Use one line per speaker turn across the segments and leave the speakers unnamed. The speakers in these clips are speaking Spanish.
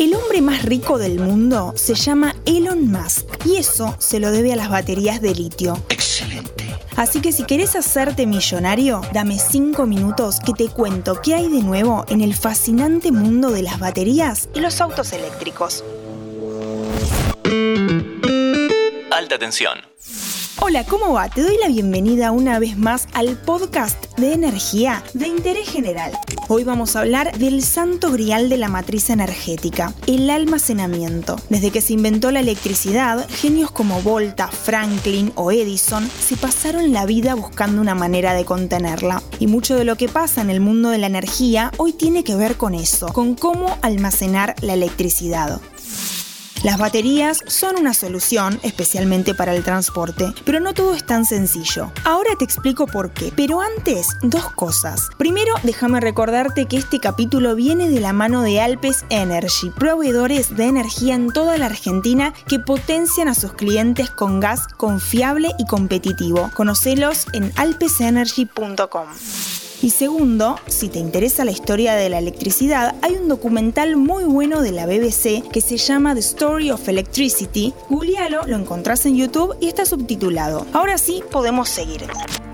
El hombre más rico del mundo se llama Elon Musk y eso se lo debe a las baterías de litio.
Excelente.
Así que si querés hacerte millonario, dame 5 minutos que te cuento qué hay de nuevo en el fascinante mundo de las baterías y los autos eléctricos.
Alta tensión.
Hola, ¿cómo va? Te doy la bienvenida una vez más al podcast de energía de interés general. Hoy vamos a hablar del santo grial de la matriz energética, el almacenamiento. Desde que se inventó la electricidad, genios como Volta, Franklin o Edison se pasaron la vida buscando una manera de contenerla. Y mucho de lo que pasa en el mundo de la energía hoy tiene que ver con eso, con cómo almacenar la electricidad. Las baterías son una solución, especialmente para el transporte, pero no todo es tan sencillo. Ahora te explico por qué, pero antes, dos cosas. Primero, déjame recordarte que este capítulo viene de la mano de Alpes Energy, proveedores de energía en toda la Argentina que potencian a sus clientes con gas confiable y competitivo. Conocelos en alpesenergy.com. Y segundo, si te interesa la historia de la electricidad, hay un documental muy bueno de la BBC que se llama The Story of Electricity. Googlealo, lo encontrás en YouTube y está subtitulado. Ahora sí, podemos seguir.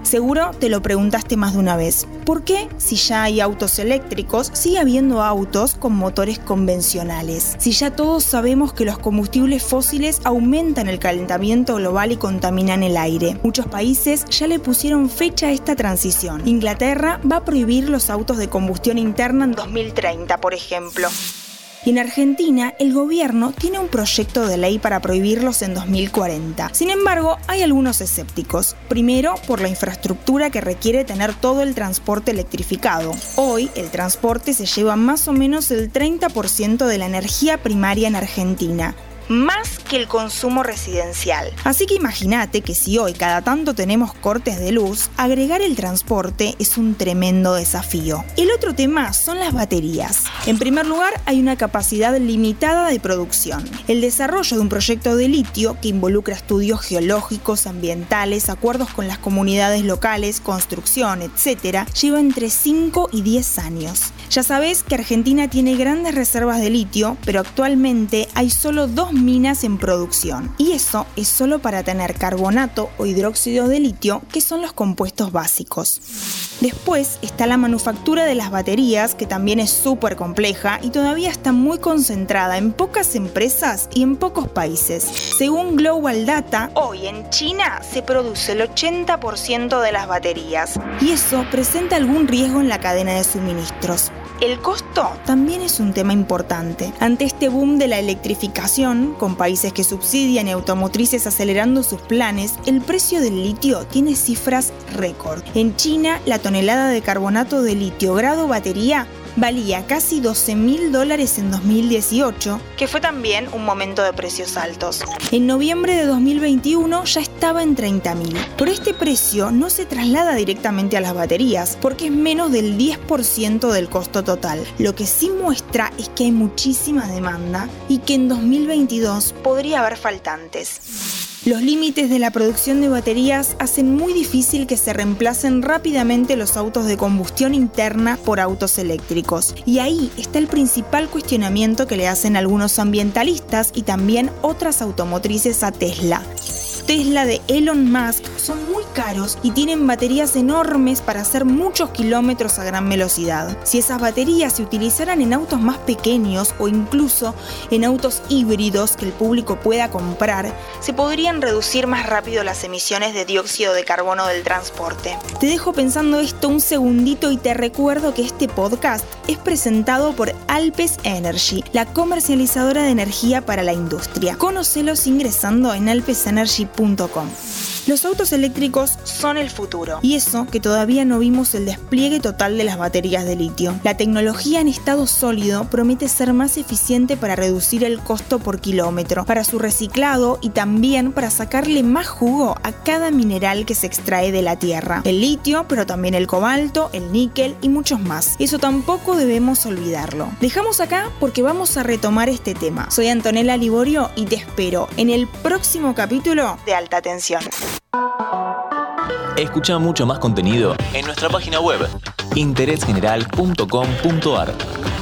Seguro te lo preguntaste más de una vez. ¿Por qué, si ya hay autos eléctricos, sigue habiendo autos con motores convencionales? Si ya todos sabemos que los combustibles fósiles aumentan el calentamiento global y contaminan el aire. Muchos países ya le pusieron fecha a esta transición. Inglaterra va a prohibir los autos de combustión interna en 2030, por ejemplo. Y en Argentina, el gobierno tiene un proyecto de ley para prohibirlos en 2040. Sin embargo, hay algunos escépticos. Primero, por la infraestructura que requiere tener todo el transporte electrificado. Hoy, el transporte se lleva más o menos el 30% de la energía primaria en Argentina más que el consumo residencial. Así que imagínate que si hoy cada tanto tenemos cortes de luz, agregar el transporte es un tremendo desafío. Otro tema son las baterías. En primer lugar, hay una capacidad limitada de producción. El desarrollo de un proyecto de litio que involucra estudios geológicos, ambientales, acuerdos con las comunidades locales, construcción, etc., lleva entre 5 y 10 años. Ya sabes que Argentina tiene grandes reservas de litio, pero actualmente hay solo dos minas en producción. Y eso es solo para tener carbonato o hidróxido de litio, que son los compuestos básicos. Después está la manufactura de las baterías, que también es súper compleja y todavía está muy concentrada en pocas empresas y en pocos países. Según Global Data, hoy en China se produce el 80% de las baterías y eso presenta algún riesgo en la cadena de suministros. El costo también es un tema importante. Ante este boom de la electrificación, con países que subsidian y automotrices acelerando sus planes, el precio del litio tiene cifras récord. En China, la tonelada de carbonato de litio grado batería valía casi 12 mil dólares en 2018, que fue también un momento de precios altos. En noviembre de 2021 ya estaba en 30 mil. Por este precio no se traslada directamente a las baterías, porque es menos del 10% del costo total. Lo que sí muestra es que hay muchísima demanda y que en 2022 podría haber faltantes. Los límites de la producción de baterías hacen muy difícil que se reemplacen rápidamente los autos de combustión interna por autos eléctricos. Y ahí está el principal cuestionamiento que le hacen algunos ambientalistas y también otras automotrices a Tesla. Tesla de Elon Musk son muy caros y tienen baterías enormes para hacer muchos kilómetros a gran velocidad. Si esas baterías se utilizaran en autos más pequeños o incluso en autos híbridos que el público pueda comprar, se podrían reducir más rápido las emisiones de dióxido de carbono del transporte. Te dejo pensando esto un segundito y te recuerdo que este podcast es presentado por Alpes Energy, la comercializadora de energía para la industria. Conocelos ingresando en alpesenergy.com los autos eléctricos son el futuro, y eso que todavía no vimos el despliegue total de las baterías de litio. La tecnología en estado sólido promete ser más eficiente para reducir el costo por kilómetro, para su reciclado y también para sacarle más jugo a cada mineral que se extrae de la tierra. El litio, pero también el cobalto, el níquel y muchos más. Eso tampoco debemos olvidarlo. Dejamos acá porque vamos a retomar este tema. Soy Antonella Liborio y te espero en el próximo capítulo de alta tensión.
Escucha mucho más contenido en nuestra página web interésgeneral.com.ar.